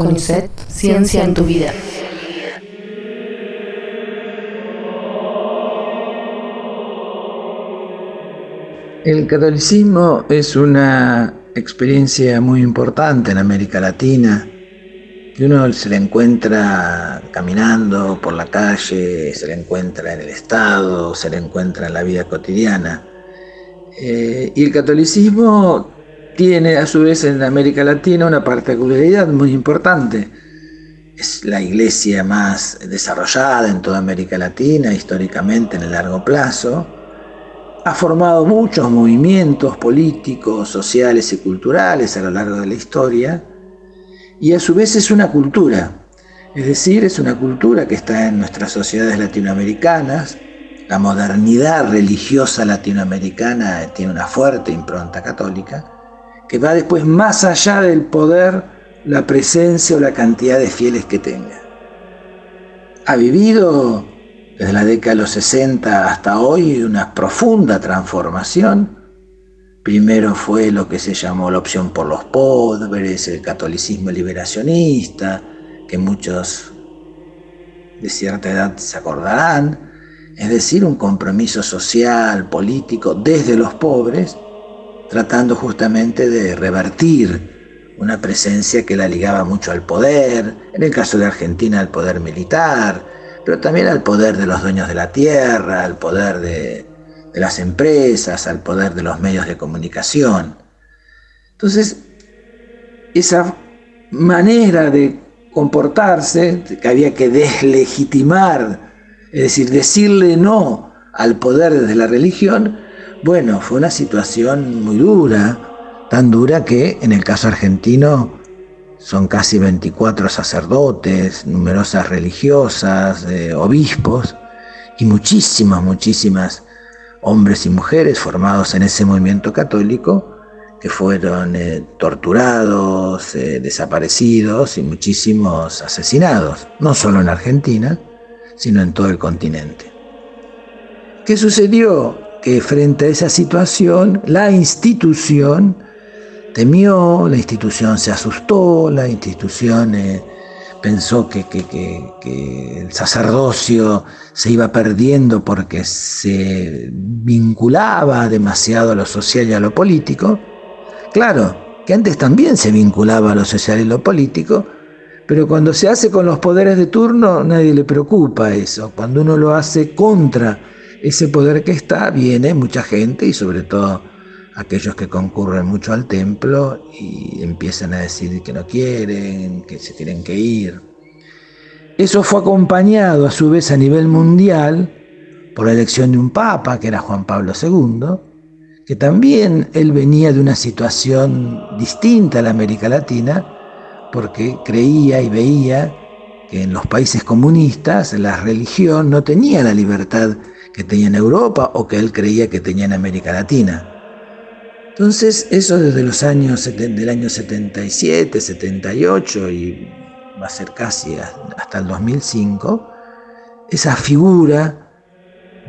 CONICET, Ciencia en tu vida. El catolicismo es una experiencia muy importante en América Latina, uno se le encuentra caminando por la calle, se le encuentra en el Estado, se le encuentra en la vida cotidiana. Eh, y el catolicismo tiene a su vez en América Latina una particularidad muy importante. Es la iglesia más desarrollada en toda América Latina, históricamente en el largo plazo. Ha formado muchos movimientos políticos, sociales y culturales a lo largo de la historia. Y a su vez es una cultura. Es decir, es una cultura que está en nuestras sociedades latinoamericanas. La modernidad religiosa latinoamericana tiene una fuerte impronta católica que va después más allá del poder, la presencia o la cantidad de fieles que tenga. Ha vivido desde la década de los 60 hasta hoy una profunda transformación. Primero fue lo que se llamó la opción por los pobres, el catolicismo liberacionista, que muchos de cierta edad se acordarán, es decir, un compromiso social, político desde los pobres, tratando justamente de revertir una presencia que la ligaba mucho al poder, en el caso de Argentina al poder militar, pero también al poder de los dueños de la tierra, al poder de, las empresas, al poder de los medios de comunicación. Entonces, esa manera de comportarse, que había que deslegitimar, es decir, decirle no al poder desde la religión, bueno, fue una situación muy dura, tan dura que en el caso argentino son casi 24 sacerdotes, numerosas religiosas, eh, obispos y muchísimas, muchísimas hombres y mujeres formados en ese movimiento católico que fueron eh, torturados, eh, desaparecidos y muchísimos asesinados, no solo en Argentina, sino en todo el continente. ¿Qué sucedió? Que frente a esa situación la institución temió, la institución se asustó, la institución eh, pensó que, el sacerdocio se iba perdiendo porque se vinculaba demasiado a lo social y a lo político. Claro, que antes también se vinculaba a lo social y lo político, pero cuando se hace con los poderes de turno nadie le preocupa eso. Cuando uno lo hace contra ese poder que está, viene mucha gente y sobre todo aquellos que concurren mucho al templo y empiezan a decir que no quieren, que se tienen que ir. Eso fue acompañado a su vez a nivel mundial por la elección de un papa, que era Juan Pablo II, que también él venía de una situación distinta a la América Latina, porque creía y veía que en los países comunistas la religión no tenía la libertad que tenía en Europa o que él creía que tenía en América Latina. Entonces, eso desde los años del año 77, 78 y va a ser casi hasta el 2005, esa figura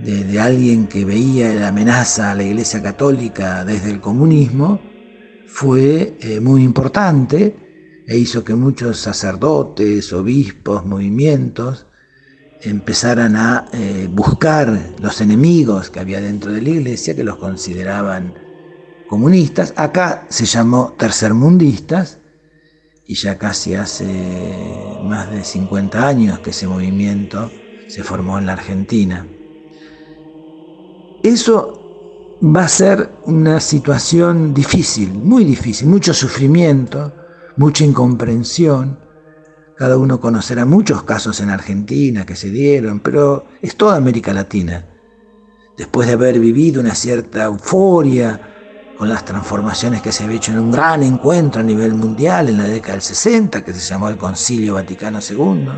de, alguien que veía la amenaza a la Iglesia Católica desde el comunismo fue eh, muy importante e hizo que muchos sacerdotes, obispos, movimientos empezaran a eh, buscar los enemigos que había dentro de la iglesia, que los consideraban comunistas. Acá se llamó tercermundistas, y ya casi hace más de 50 años que ese movimiento se formó en la Argentina. Eso va a ser una situación difícil, muy difícil, mucho sufrimiento, mucha incomprensión, cada uno conocerá muchos casos en Argentina que se dieron, pero es toda América Latina. Después de haber vivido una cierta euforia con las transformaciones que se había hecho en un gran encuentro a nivel mundial en la década del 60, que se llamó el Concilio Vaticano II,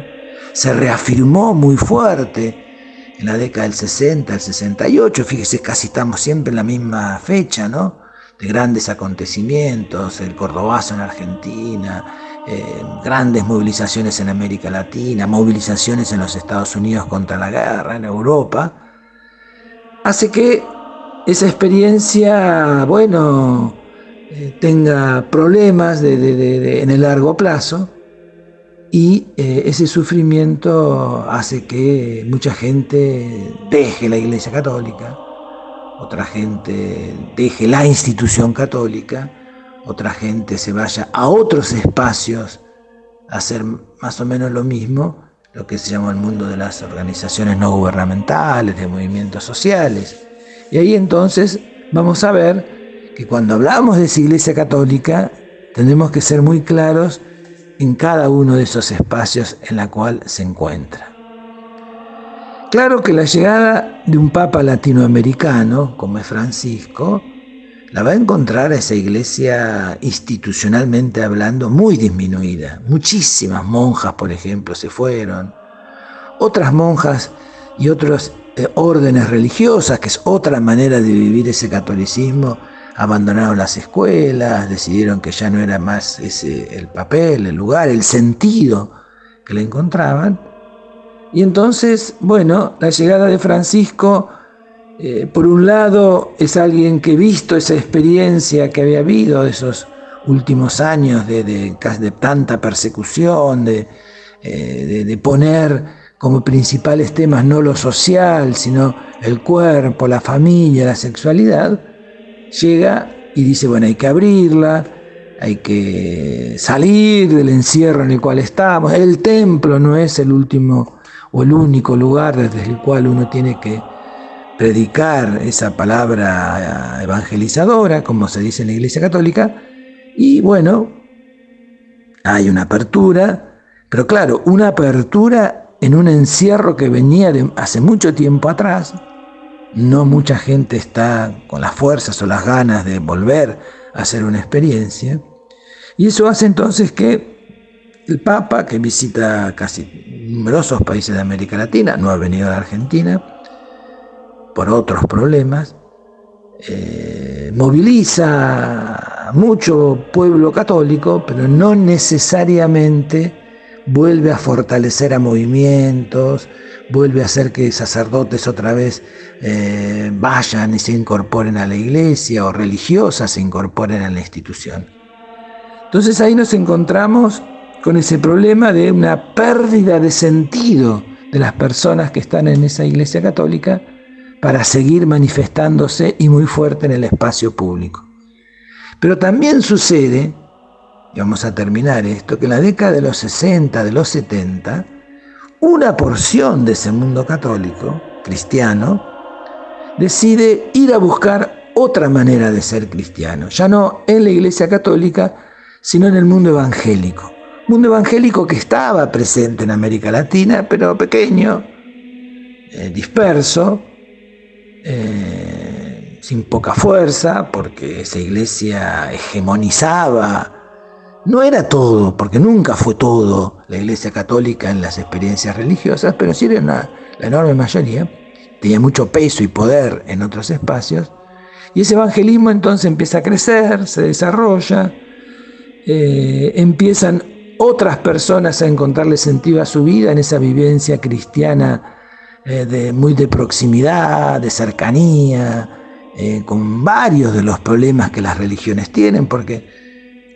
se reafirmó muy fuerte en la década del 60, el 68, fíjese, casi estamos siempre en la misma fecha, ¿no? De grandes acontecimientos, el Cordobazo en Argentina, eh, grandes movilizaciones en América Latina, movilizaciones en los Estados Unidos contra la guerra, en Europa, hace que esa experiencia, bueno, eh, tenga problemas en el largo plazo y eh, ese sufrimiento hace que mucha gente deje la Iglesia Católica, otra gente deje la institución católica, otra gente se vaya a otros espacios a hacer más o menos lo mismo, lo que se llama el mundo de las organizaciones no gubernamentales, de movimientos sociales. Y ahí entonces vamos a ver que cuando hablamos de esa iglesia católica, tenemos que ser muy claros en cada uno de esos espacios en la cual se encuentra. Claro que la llegada de un papa latinoamericano, como es Francisco, la va a encontrar esa iglesia institucionalmente hablando muy disminuida. Muchísimas monjas, por ejemplo, se fueron. Otras monjas y otros eh, órdenes religiosas, que es otra manera de vivir ese catolicismo, abandonaron las escuelas, decidieron que ya no era más ese, el papel, el lugar, el sentido que le encontraban. Y entonces, bueno, la llegada de Francisco, eh, por un lado, es alguien que visto esa experiencia que había habido de esos últimos años de, de, de tanta persecución, de, eh, de poner como principales temas no lo social, sino el cuerpo, la familia, la sexualidad, llega y dice, bueno, hay que abrirla, hay que salir del encierro en el cual estamos. El templo no es el último o el único lugar desde el cual uno tiene que predicar esa palabra evangelizadora, como se dice en la Iglesia Católica. Y bueno, hay una apertura, pero claro, una apertura en un encierro que venía hace mucho tiempo atrás, no mucha gente está con las fuerzas o las ganas de volver a hacer una experiencia. Y eso hace entonces que el Papa, que visita casi numerosos países de América Latina, no ha venido a la Argentina por otros problemas, eh, moviliza mucho pueblo católico, pero no necesariamente vuelve a fortalecer a movimientos, vuelve a hacer que sacerdotes otra vez eh, vayan y se incorporen a la iglesia o religiosas se incorporen a la institución. Entonces ahí nos encontramos con ese problema de una pérdida de sentido de las personas que están en esa iglesia católica para seguir manifestándose y muy fuerte en el espacio público. Pero también sucede, y vamos a terminar esto, que en la década de los 60, de los 70, una porción de ese mundo católico, cristiano, decide ir a buscar otra manera de ser cristiano, ya no en la iglesia católica, sino en el mundo evangélico. Mundo evangélico que estaba presente en América Latina, pero pequeño, eh, disperso, eh, sin poca fuerza, porque esa iglesia hegemonizaba. No era todo, porque nunca fue todo la Iglesia Católica en las experiencias religiosas, pero sí era la enorme mayoría, tenía mucho peso y poder en otros espacios, y ese evangelismo entonces empieza a crecer, se desarrolla, eh, empiezan otras personas a encontrarle sentido a su vida en esa vivencia cristiana eh, de, muy de proximidad, de cercanía, eh, con varios de los problemas que las religiones tienen, porque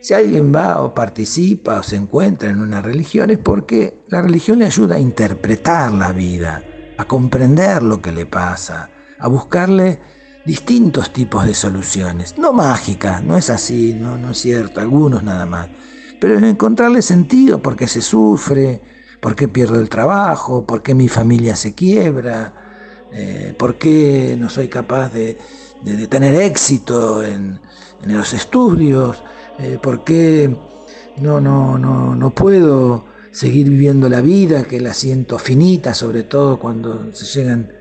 si alguien va o participa o se encuentra en una religión es porque la religión le ayuda a interpretar la vida, a comprender lo que le pasa, a buscarle distintos tipos de soluciones. No mágicas, no es así, no, no es cierto, algunos nada más. Pero en encontrarle sentido, porque se sufre, por qué pierdo el trabajo, por qué mi familia se quiebra, eh, por qué no soy capaz de, tener éxito en, los estudios. Eh, ¿Por qué no, no, no, no puedo seguir viviendo la vida, que la siento finita, sobre todo cuando se llegan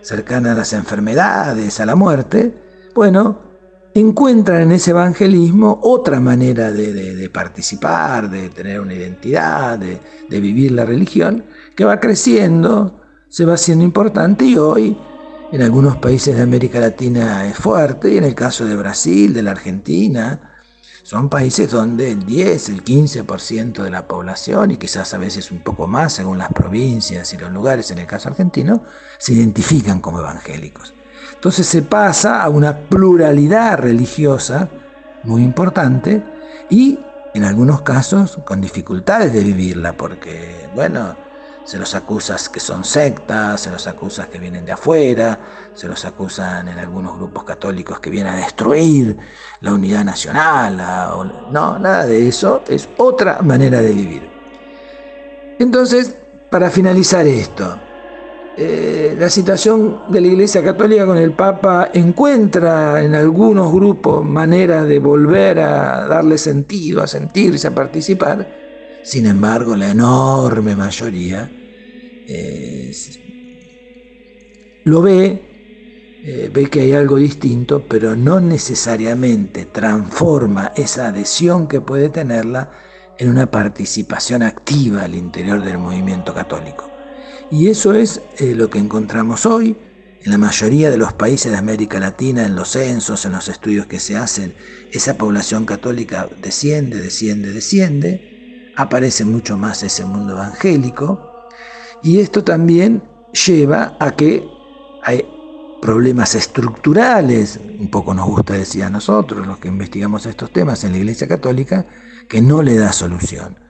cercanas las enfermedades, a la muerte? Bueno, encuentran en ese evangelismo otra manera de, participar, de tener una identidad, de, de, vivir la religión, que va creciendo, se va haciendo importante y hoy en algunos países de América Latina es fuerte, y en el caso de Brasil, de la Argentina, son países donde el 10, el 15% de la población, y quizás a veces un poco más según las provincias y los lugares, en el caso argentino, se identifican como evangélicos. Entonces se pasa a una pluralidad religiosa muy importante y en algunos casos con dificultades de vivirla, porque, bueno, se los acusa que son sectas, se los acusa que vienen de afuera, se los acusan en algunos grupos católicos que vienen a destruir la unidad nacional. no, nada de eso, es otra manera de vivir. Entonces, para finalizar esto, eh, la situación de la Iglesia Católica con el Papa encuentra en algunos grupos manera de volver a darle sentido, a sentirse, a participar, sin embargo, la enorme mayoría eh, lo ve, eh, ve que hay algo distinto, pero no necesariamente transforma esa adhesión que puede tenerla en una participación activa al interior del movimiento católico. Y eso es eh, lo que encontramos hoy en la mayoría de los países de América Latina, en los censos, en los estudios que se hacen, esa población católica desciende, desciende, desciende. Aparece mucho más ese mundo evangélico. Y esto también lleva a que hay problemas estructurales, un poco nos gusta decir a nosotros, los que investigamos estos temas en la Iglesia Católica, que no le da solución.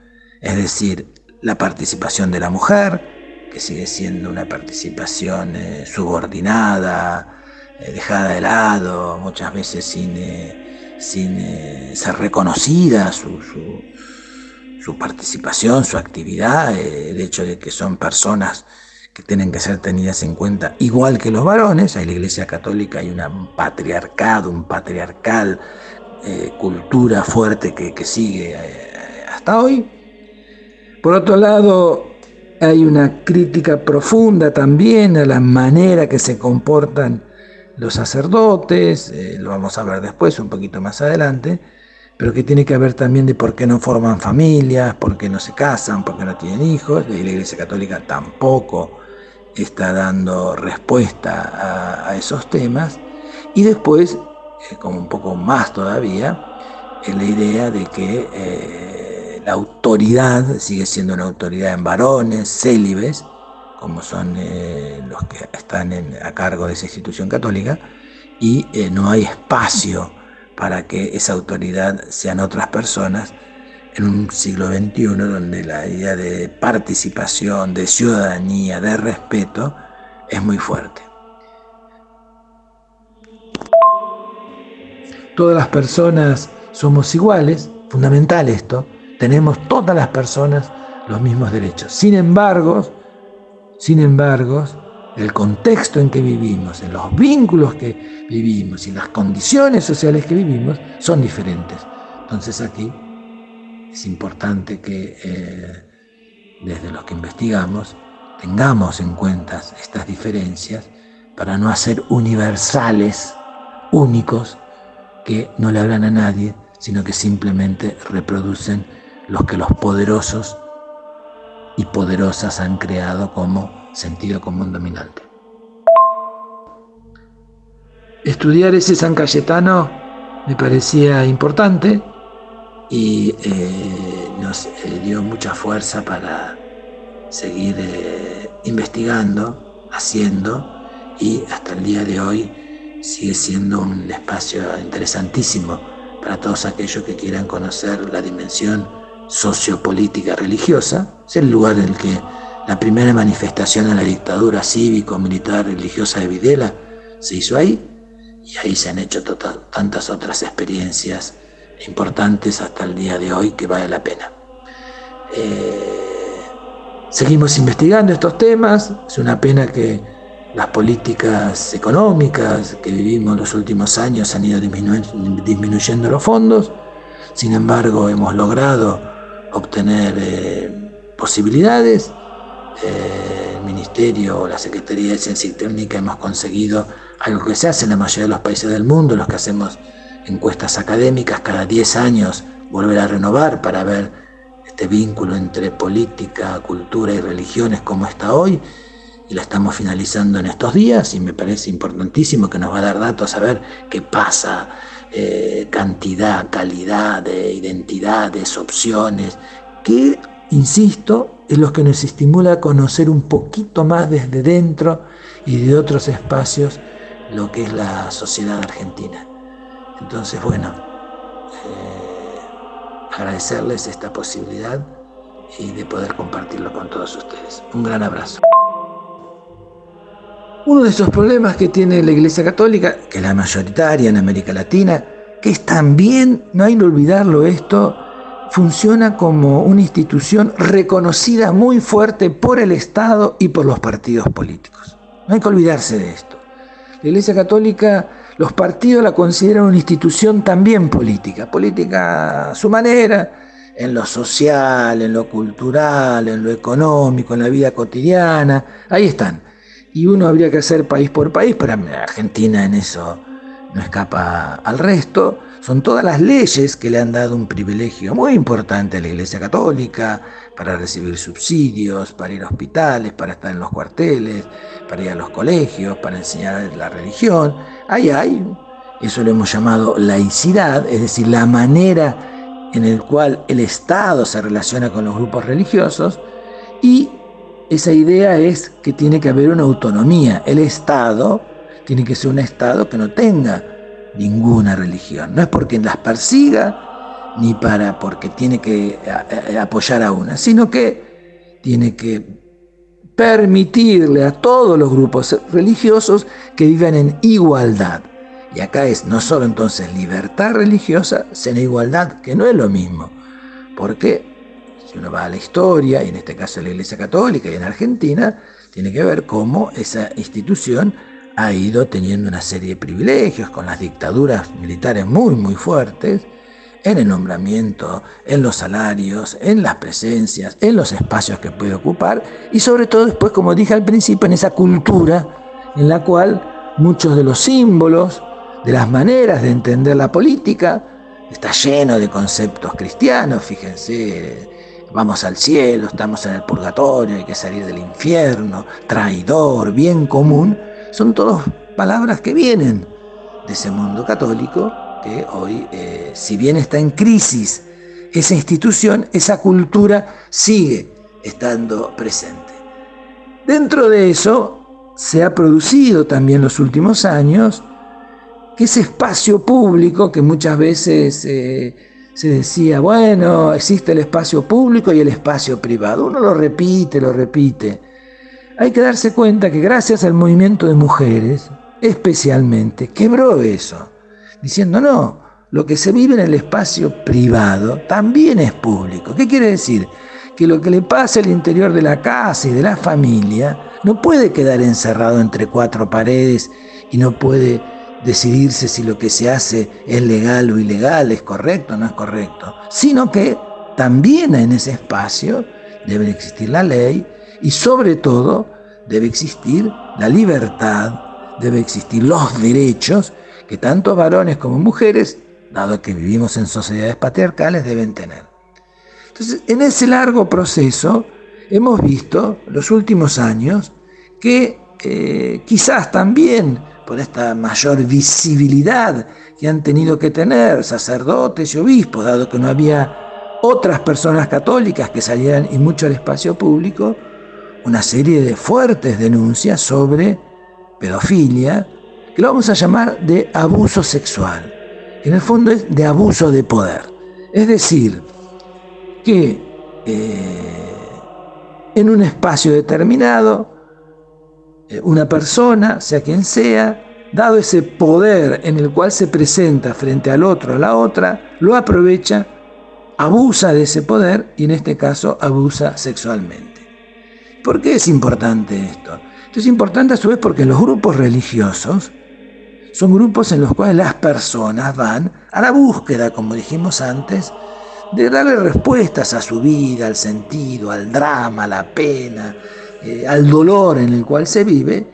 Es decir, la participación de la mujer, que sigue siendo una participación eh, subordinada, eh, dejada de lado, muchas veces sin, eh, sin ser reconocida su, su participación, su actividad, el hecho de que son personas que tienen que ser tenidas en cuenta igual que los varones. En la Iglesia Católica hay un patriarcado, un patriarcal, cultura fuerte que, sigue eh, hasta hoy. Por otro lado, hay una crítica profunda también a la manera que se comportan los sacerdotes, lo vamos a ver después, un poquito más adelante, pero que tiene que ver también de por qué no forman familias, por qué no se casan, por qué no tienen hijos. Y la Iglesia Católica tampoco está dando respuesta a, esos temas. Y después, eh, como un poco más todavía, es la idea de que eh, autoridad sigue siendo una autoridad en varones, célibes, como son eh, los que están a cargo de esa institución católica, y no hay espacio para que esa autoridad sean otras personas en un siglo XXI donde la idea de participación, de ciudadanía, de respeto es muy fuerte. Todas las personas somos iguales, fundamental esto, tenemos todas las personas los mismos derechos. Sin embargo, sin embargo, el contexto en que vivimos, en los vínculos que vivimos y las condiciones sociales que vivimos son diferentes. Entonces aquí es importante que eh, desde los que investigamos tengamos en cuenta estas diferencias para no hacer universales, únicos, que no le hablan a nadie, sino que simplemente reproducen los que los poderosos y poderosas han creado como sentido común dominante. Estudiar ese San Cayetano me parecía importante y eh, nos eh, dio mucha fuerza para seguir eh, investigando, haciendo y hasta el día de hoy sigue siendo un espacio interesantísimo para todos aquellos que quieran conocer la dimensión sociopolítica religiosa. Es el lugar en el que la primera manifestación de la dictadura cívico-militar religiosa de Videla se hizo ahí y ahí se han hecho tantas otras experiencias importantes hasta el día de hoy que vale la pena. Eh, seguimos investigando estos temas, es una pena que las políticas económicas que vivimos los últimos años han ido disminuyendo los fondos, sin embargo hemos logrado obtener eh, posibilidades. El Ministerio o la Secretaría de Ciencia y Técnica hemos conseguido algo que se hace en la mayoría de los países del mundo, los que hacemos encuestas académicas cada 10 años, volver a renovar para ver este vínculo entre política, cultura y religiones como está hoy, y la estamos finalizando en estos días y me parece importantísimo que nos va a dar datos a ver qué pasa, eh, cantidad, calidad de identidades, opciones, que, insisto, es lo que nos estimula a conocer un poquito más desde dentro y de otros espacios lo que es la sociedad argentina. Entonces, bueno, eh, agradecerles esta posibilidad y de poder compartirlo con todos ustedes. Un gran abrazo. Uno de esos problemas que tiene la Iglesia Católica, que es la mayoritaria en América Latina, que es también, no hay que olvidarlo esto, funciona como una institución reconocida muy fuerte por el Estado y por los partidos políticos. No hay que olvidarse de esto. La Iglesia Católica, los partidos la consideran una institución también política, política a su manera, en lo social, en lo cultural, en lo económico, en la vida cotidiana, ahí están. Y uno habría que hacer país por país, pero Argentina en eso no escapa al resto. Son todas las leyes que le han dado un privilegio muy importante a la Iglesia Católica para recibir subsidios, para ir a hospitales, para estar en los cuarteles, para ir a los colegios, para enseñar la religión. Ahí hay, eso lo hemos llamado laicidad, es decir, la manera en el cual el Estado se relaciona con los grupos religiosos y esa idea es que tiene que haber una autonomía. El Estado tiene que ser un Estado que no tenga ninguna religión. No es porque las persiga ni para porque tiene que apoyar a una, sino que tiene que permitirle a todos los grupos religiosos que vivan en igualdad. Y acá es no solo entonces libertad religiosa, sino igualdad, que no es lo mismo. Porque si uno va a la historia, y en este caso a la Iglesia Católica y en Argentina, tiene que ver cómo esa institución ha ido teniendo una serie de privilegios con las dictaduras militares muy, muy fuertes, en el nombramiento, en los salarios, en las presencias, en los espacios que puede ocupar y sobre todo después, como dije al principio, en esa cultura en la cual muchos de los símbolos, de las maneras de entender la política, está lleno de conceptos cristianos, fíjense, vamos al cielo, estamos en el purgatorio, hay que salir del infierno, traidor, bien común, son todas palabras que vienen de ese mundo católico que hoy, eh, si bien está en crisis esa institución, esa cultura sigue estando presente. Dentro de eso se ha producido también los últimos años que ese espacio público que muchas veces eh, se decía, bueno, existe el espacio público y el espacio privado. Uno lo repite, lo repite. Hay que darse cuenta que gracias al movimiento de mujeres, especialmente, quebró eso, diciendo, no, lo que se vive en el espacio privado también es público. ¿Qué quiere decir? Que lo que le pasa al interior de la casa y de la familia no puede quedar encerrado entre cuatro paredes y no puede decidirse si lo que se hace es legal o ilegal, es correcto o no es correcto, sino que también en ese espacio debe existir la ley y sobre todo debe existir la libertad, debe existir los derechos que tanto varones como mujeres, dado que vivimos en sociedades patriarcales, deben tener. Entonces, en ese largo proceso hemos visto los últimos años que eh, quizás también por esta mayor visibilidad que han tenido que tener sacerdotes y obispos, dado que no había otras personas católicas que salieran y mucho al espacio público, una serie de fuertes denuncias sobre pedofilia, que lo vamos a llamar de abuso sexual, que en el fondo es de abuso de poder. Es decir, que eh, en un espacio determinado una persona, sea quien sea, dado ese poder en el cual se presenta frente al otro, a la otra, lo aprovecha, abusa de ese poder y en este caso abusa sexualmente. ¿Por qué es importante esto? Esto es importante a su vez porque los grupos religiosos son grupos en los cuales las personas van a la búsqueda, como dijimos antes, de darle respuestas a su vida, al sentido, al drama, a la pena, eh, al dolor en el cual se vive,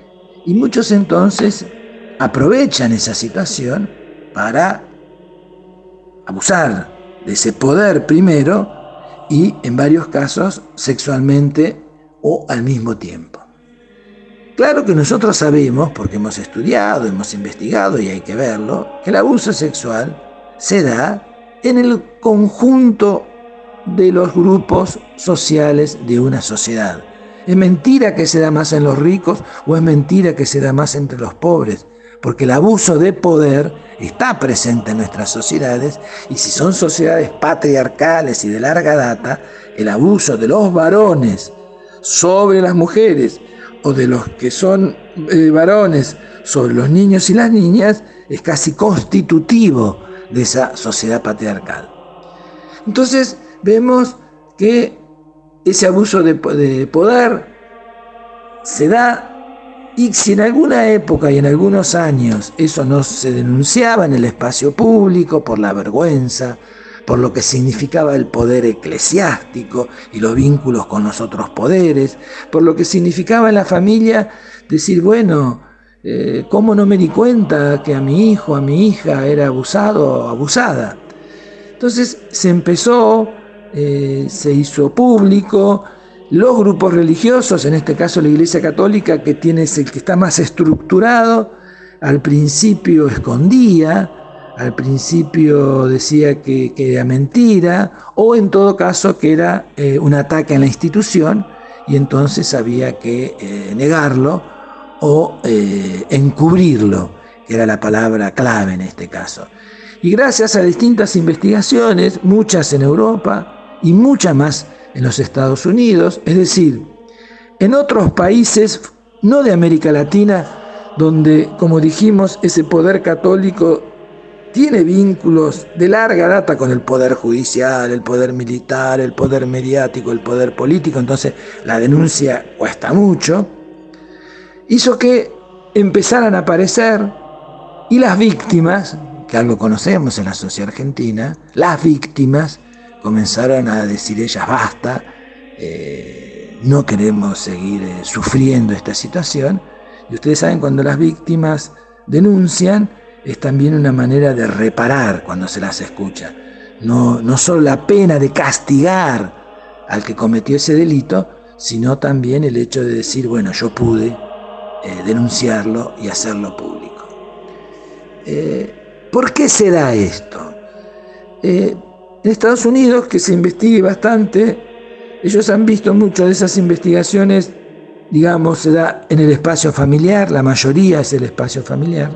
y muchos entonces aprovechan esa situación para abusar de ese poder primero y en varios casos sexualmente o al mismo tiempo. Claro que nosotros sabemos, porque hemos estudiado, hemos investigado y hay que verlo, que el abuso sexual se da en el conjunto de los grupos sociales de una sociedad. ¿Es mentira que se da más en los ricos o es mentira que se da más entre los pobres? porque el abuso de poder está presente en nuestras sociedades y si son sociedades patriarcales y de larga data, el abuso de los varones sobre las mujeres o de los que son eh, varones sobre los niños y las niñas es casi constitutivo de esa sociedad patriarcal. Entonces vemos que ese abuso de, de poder se da y si en alguna época y en algunos años eso no se denunciaba en el espacio público por la vergüenza, por lo que significaba el poder eclesiástico y los vínculos con los otros poderes, por lo que significaba en la familia decir, bueno, eh, ¿cómo no me di cuenta que a mi hijo, a mi hija era abusado o abusada? Entonces se empezó, eh, se hizo público, los grupos religiosos, en este caso la Iglesia Católica, que tiene el que está más estructurado, al principio escondía, al principio decía que, era mentira, o en todo caso que era eh, un ataque a la institución, y entonces había que eh, negarlo o encubrirlo, que era la palabra clave en este caso. Y gracias a distintas investigaciones, muchas en Europa y muchas más en los Estados Unidos, es decir, en otros países, no de América Latina, donde, como dijimos, ese poder católico tiene vínculos de larga data con el poder judicial, el poder militar, el poder mediático, el poder político, entonces la denuncia cuesta mucho, hizo que empezaran a aparecer y las víctimas, que algo conocemos en la sociedad argentina, las víctimas comenzaron a decir ellas basta, eh, no queremos seguir eh, sufriendo esta situación. Y ustedes saben, cuando las víctimas denuncian, es también una manera de reparar cuando se las escucha. No, no solo la pena de castigar al que cometió ese delito, sino también el hecho de decir, bueno, yo pude eh, denunciarlo y hacerlo público. ¿Por qué se da esto? En Estados Unidos, que se investigue bastante, ellos han visto muchas de esas investigaciones, digamos, se da en el espacio familiar, la mayoría es el espacio familiar,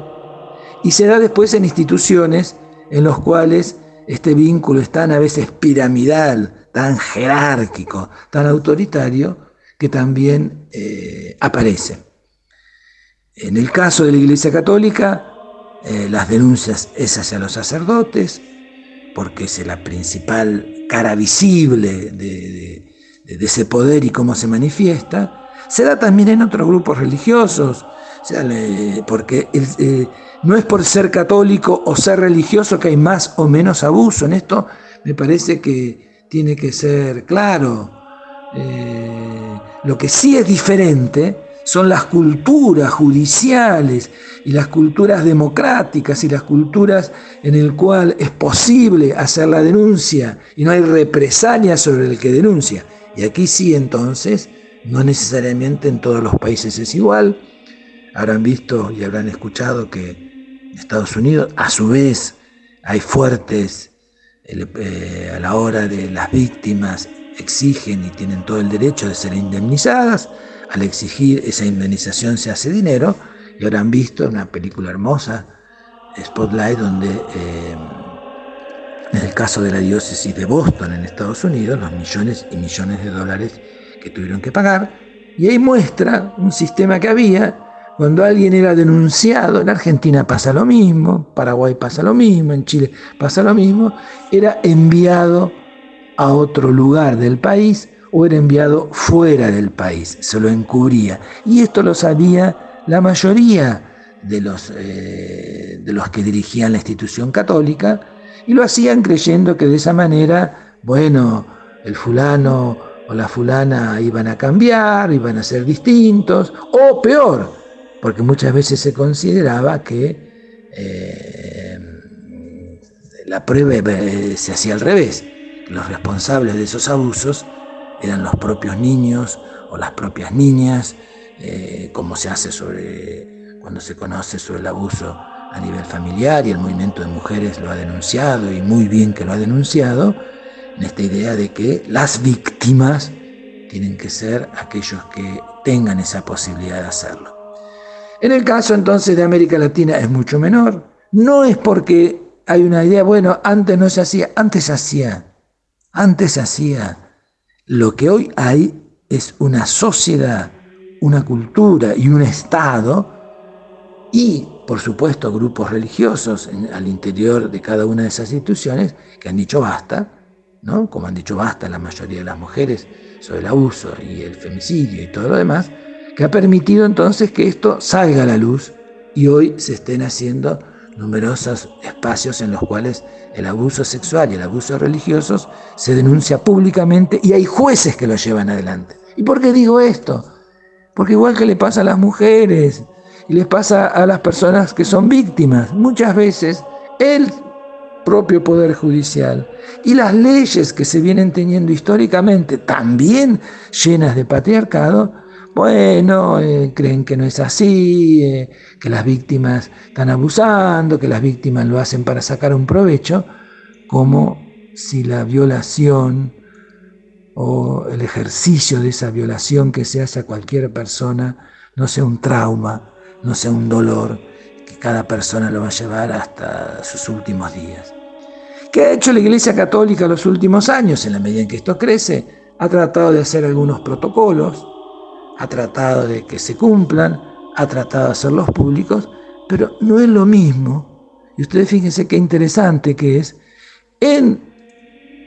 y se da después en instituciones en los cuales este vínculo es tan a veces piramidal, tan jerárquico, tan autoritario, que también eh, aparece. En el caso de la Iglesia Católica, eh, las denuncias es hacia los sacerdotes, porque es la principal cara visible de, ese poder y cómo se manifiesta, se da también en otros grupos religiosos, porque eh, no es por ser católico o ser religioso que hay más o menos abuso, en esto me parece que tiene que ser claro. Eh, lo que sí es diferente son las culturas judiciales y las culturas democráticas y las culturas en el cual es posible hacer la denuncia y no hay represalia sobre el que denuncia. Y aquí sí entonces, no necesariamente en todos los países es igual. Habrán visto y habrán escuchado que en Estados Unidos a su vez hay fuertes eh, a la hora de las víctimas exigen y tienen todo el derecho de ser indemnizadas al exigir esa indemnización se hace dinero, y ahora han visto una película hermosa, Spotlight, donde eh, en el caso de la diócesis de Boston en Estados Unidos, los millones y millones de dólares que tuvieron que pagar, y ahí muestra un sistema que había cuando alguien era denunciado, en Argentina pasa lo mismo, Paraguay pasa lo mismo, en Chile pasa lo mismo, era enviado a otro lugar del país o era enviado fuera del país, se lo encubría. Y esto lo sabía la mayoría de los, eh, de los que dirigían la institución católica y lo hacían creyendo que de esa manera, bueno, el fulano o la fulana iban a cambiar, iban a ser distintos, o peor, porque muchas veces se consideraba que eh, la prueba eh, se hacía al revés, los responsables de esos abusos eran los propios niños o las propias niñas, eh, como se hace sobre cuando se conoce sobre el abuso a nivel familiar y el movimiento de mujeres lo ha denunciado y muy bien que lo ha denunciado, en esta idea de que las víctimas tienen que ser aquellos que tengan esa posibilidad de hacerlo. En el caso entonces de América Latina es mucho menor. No es porque hay una idea, bueno, antes no se hacía, antes hacía, antes hacía. Lo que hoy hay es una sociedad, una cultura y un Estado y, por supuesto, grupos religiosos al interior de cada una de esas instituciones que han dicho basta, ¿no? como han dicho basta la mayoría de las mujeres sobre el abuso y el femicidio y todo lo demás, que ha permitido entonces que esto salga a la luz y hoy se estén haciendo numerosos espacios en los cuales el abuso sexual y el abuso religioso se denuncia públicamente y hay jueces que lo llevan adelante. ¿Y por qué digo esto? Porque igual que le pasa a las mujeres y les pasa a las personas que son víctimas, muchas veces el propio Poder Judicial y las leyes que se vienen teniendo históricamente, también llenas de patriarcado, bueno, eh, creen que no es así, eh, que las víctimas están abusando, que las víctimas lo hacen para sacar un provecho, como si la violación o el ejercicio de esa violación que se hace a cualquier persona no sea un trauma, no sea un dolor que cada persona lo va a llevar hasta sus últimos días. ¿Qué ha hecho la Iglesia Católica los últimos años? En la medida en que esto crece, ha tratado de hacer algunos protocolos, ha tratado de que se cumplan, ha tratado de hacerlos públicos, pero no es lo mismo. Y ustedes fíjense qué interesante que es. En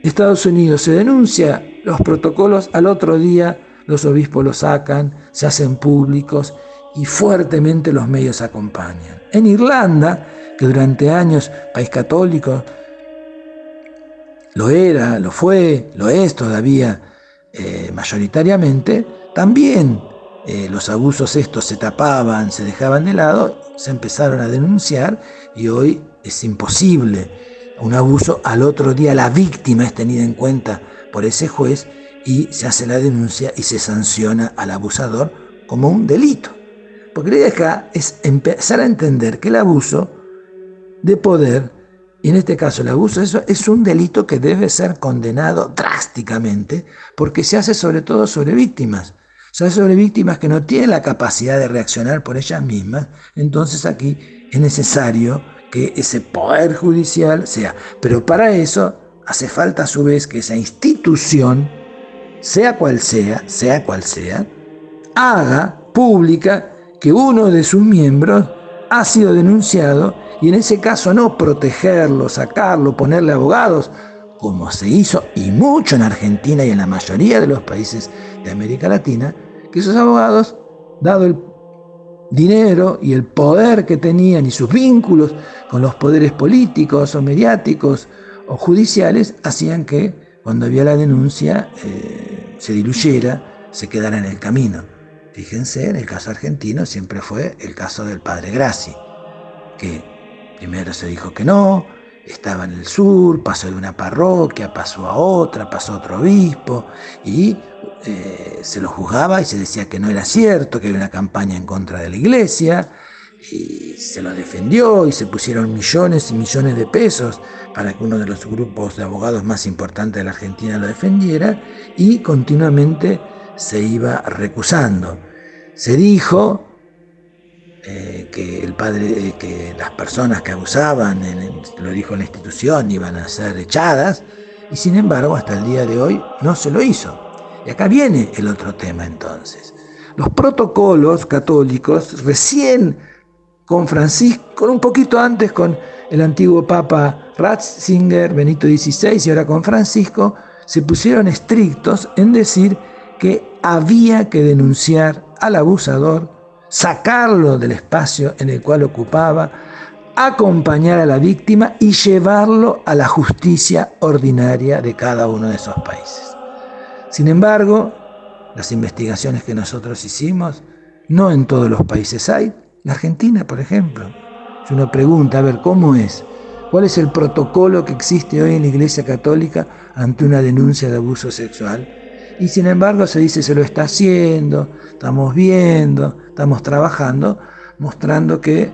Estados Unidos se denuncia los protocolos, al otro día los obispos los sacan, se hacen públicos y fuertemente los medios acompañan. En Irlanda, que durante años, país católico, lo era, lo fue, lo es todavía eh, mayoritariamente, también eh, los abusos estos se tapaban, se dejaban de lado, se empezaron a denunciar y hoy es imposible un abuso, al otro día la víctima es tenida en cuenta por ese juez y se hace la denuncia y se sanciona al abusador como un delito. Porque la idea acá es empezar a entender que el abuso de poder, y en este caso el abuso, eso es un delito que debe ser condenado drásticamente porque se hace sobre todo sobre víctimas. Son sobre víctimas que no tienen la capacidad de reaccionar por ellas mismas. Entonces aquí es necesario que ese poder judicial sea. Pero para eso hace falta a su vez que esa institución, sea cual sea, sea cual sea, haga pública que uno de sus miembros ha sido denunciado y en ese caso no protegerlo, sacarlo, ponerle abogados, como se hizo y mucho en Argentina y en la mayoría de los países de América Latina, que esos abogados, dado el dinero y el poder que tenían y sus vínculos con los poderes políticos o mediáticos o judiciales, hacían que cuando había la denuncia eh, se diluyera, se quedara en el camino. Fíjense, en el caso argentino siempre fue el caso del padre Graci, que primero se dijo que no, estaba en el sur, pasó de una parroquia, pasó a otra, pasó a otro obispo y eh, se lo juzgaba y se decía que no era cierto, que había una campaña en contra de la iglesia y se lo defendió y se pusieron millones y millones de pesos para que uno de los grupos de abogados más importantes de la Argentina lo defendiera y continuamente se iba recusando. Se dijo eh, que el padre, eh, que las personas que abusaban, lo dijo la institución, iban a ser echadas, y sin embargo hasta el día de hoy no se lo hizo. Y acá viene el otro tema entonces. Los protocolos católicos, recién con Francisco, un poquito antes con el antiguo Papa Ratzinger, Benito XVI, y ahora con Francisco, se pusieron estrictos en decir que había que denunciar al abusador sacarlo del espacio en el cual ocupaba, acompañar a la víctima y llevarlo a la justicia ordinaria de cada uno de esos países. Sin embargo, las investigaciones que nosotros hicimos, no en todos los países hay. La Argentina, por ejemplo. Si uno pregunta, a ver, ¿cómo es? ¿Cuál es el protocolo que existe hoy en la Iglesia Católica ante una denuncia de abuso sexual? Y sin embargo se dice, se lo está haciendo, estamos viendo, estamos trabajando, mostrando que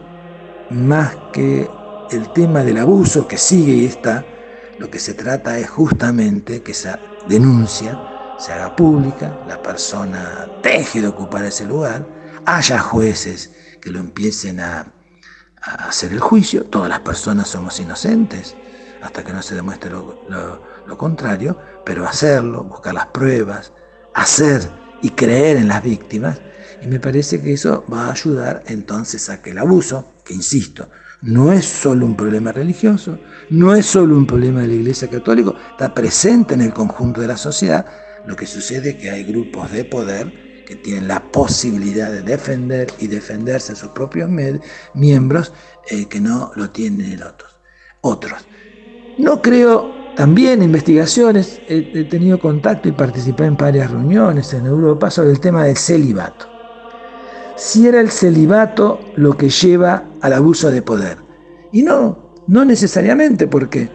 más que el tema del abuso que sigue y está, lo que se trata es justamente que esa denuncia se haga pública, la persona deje de ocupar ese lugar, haya jueces que lo empiecen a, hacer el juicio. Todas las personas somos inocentes hasta que no se demuestre lo, contrario, pero hacerlo, buscar las pruebas, hacer y creer en las víctimas, y me parece que eso va a ayudar entonces a que el abuso, que insisto, no es solo un problema religioso, no es solo un problema de la Iglesia Católica, está presente en el conjunto de la sociedad. Lo que sucede es que hay grupos de poder que tienen la posibilidad de defender y defenderse a sus propios miembros eh, que no lo tienen otros. otros. No creo, también investigaciones, he tenido contacto y participé en varias reuniones en Europa sobre el tema del celibato si era el celibato lo que lleva al abuso de poder. Y no, no necesariamente, porque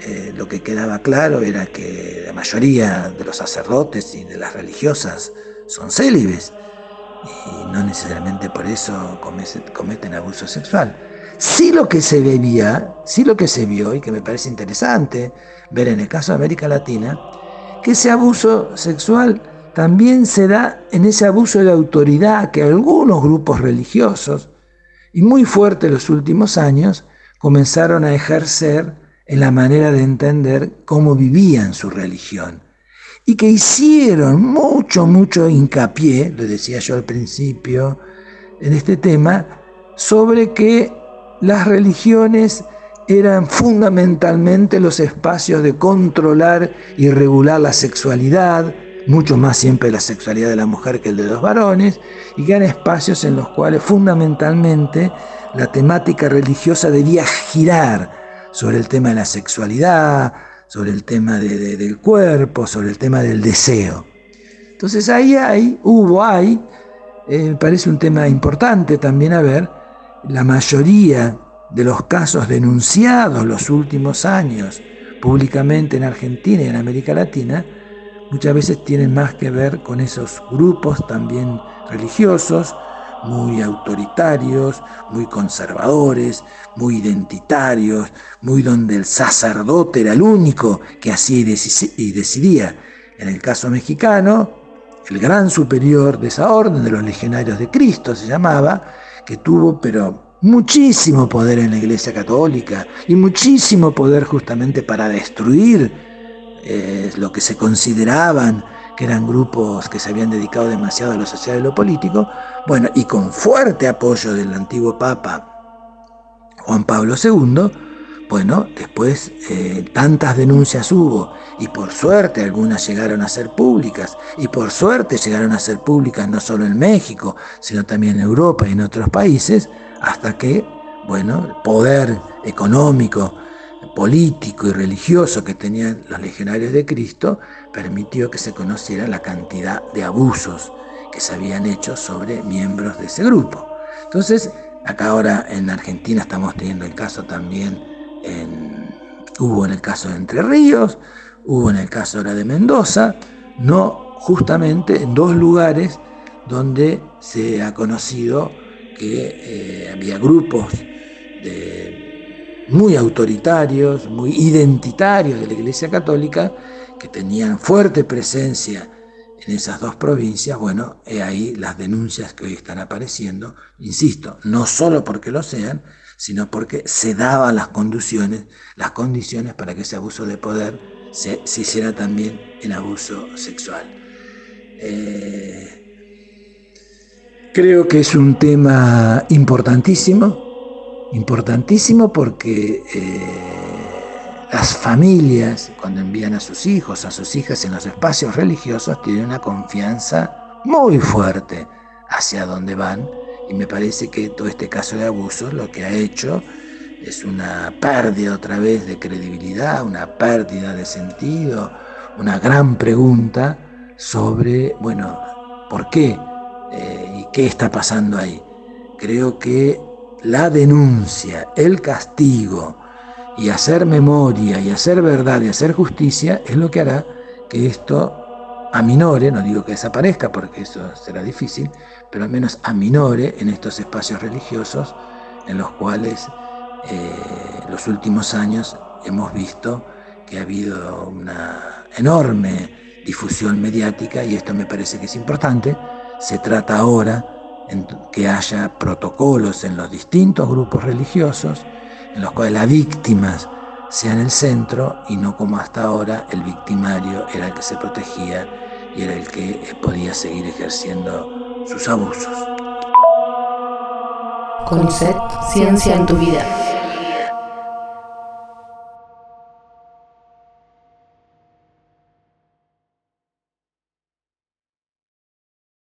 eh, lo que quedaba claro era que la mayoría de los sacerdotes y de las religiosas son célibes y no necesariamente por eso cometen abuso sexual. Sí lo que se veía, sí lo que se vio y que me parece interesante ver en el caso de América Latina, que ese abuso sexual también se da en ese abuso de autoridad que algunos grupos religiosos, y muy fuerte en los últimos años, comenzaron a ejercer en la manera de entender cómo vivían su religión. Y que hicieron mucho, mucho hincapié, lo decía yo al principio, en este tema, sobre que las religiones eran fundamentalmente los espacios de controlar y regular la sexualidad, mucho más siempre la sexualidad de la mujer que el de los varones, y que eran espacios en los cuales fundamentalmente la temática religiosa debía girar sobre el tema de la sexualidad, sobre el tema del cuerpo, sobre el tema del deseo. Entonces ahí hay, hubo, hay, eh, me parece un tema importante también a ver, la mayoría de los casos denunciados los últimos años públicamente en Argentina y en América Latina, muchas veces tienen más que ver con esos grupos también religiosos, muy autoritarios, muy conservadores, muy identitarios, muy donde el sacerdote era el único que hacía y decidía. En el caso mexicano, el gran superior de esa orden, de los legionarios de Cristo se llamaba, que tuvo pero muchísimo poder en la Iglesia Católica y muchísimo poder justamente para destruir eh, lo que se consideraban que eran grupos que se habían dedicado demasiado a lo social y lo político, bueno, y con fuerte apoyo del antiguo Papa Juan Pablo II, bueno, después eh, tantas denuncias hubo y por suerte algunas llegaron a ser públicas y por suerte llegaron a ser públicas no solo en México, sino también en Europa y en otros países, hasta que, bueno, el poder económico político y religioso que tenían los legionarios de Cristo permitió que se conociera la cantidad de abusos que se habían hecho sobre miembros de ese grupo. Entonces, acá ahora en Argentina estamos teniendo el caso también, en, hubo en el caso de Entre Ríos, hubo en el caso ahora de Mendoza, no justamente en dos lugares donde se ha conocido que eh, había grupos de muy autoritarios, muy identitarios de la Iglesia Católica, que tenían fuerte presencia en esas dos provincias, bueno, he ahí las denuncias que hoy están apareciendo, insisto, no solo porque lo sean, sino porque se daban las condiciones, las condiciones para que ese abuso de poder se, hiciera también en abuso sexual. Eh, creo que es un tema importantísimo, importantísimo porque eh, las familias, cuando envían a sus hijos, a sus hijas en los espacios religiosos, tienen una confianza muy fuerte hacia dónde van. Y me parece que todo este caso de abuso lo que ha hecho es una pérdida otra vez de credibilidad, una pérdida de sentido, una gran pregunta sobre, bueno, ¿por qué? Eh, ¿Y qué está pasando ahí? Creo que la denuncia, el castigo y hacer memoria y hacer verdad y hacer justicia es lo que hará que esto aminore, no digo que desaparezca porque eso será difícil, pero al menos aminore en estos espacios religiosos en los cuales eh, los últimos años hemos visto que ha habido una enorme difusión mediática y esto me parece que es importante. Se trata ahora que haya protocolos en los distintos grupos religiosos en los cuales las víctimas sean el centro y no como hasta ahora el victimario era el que se protegía y era el que podía seguir ejerciendo sus abusos. CONICET, ciencia en tu vida.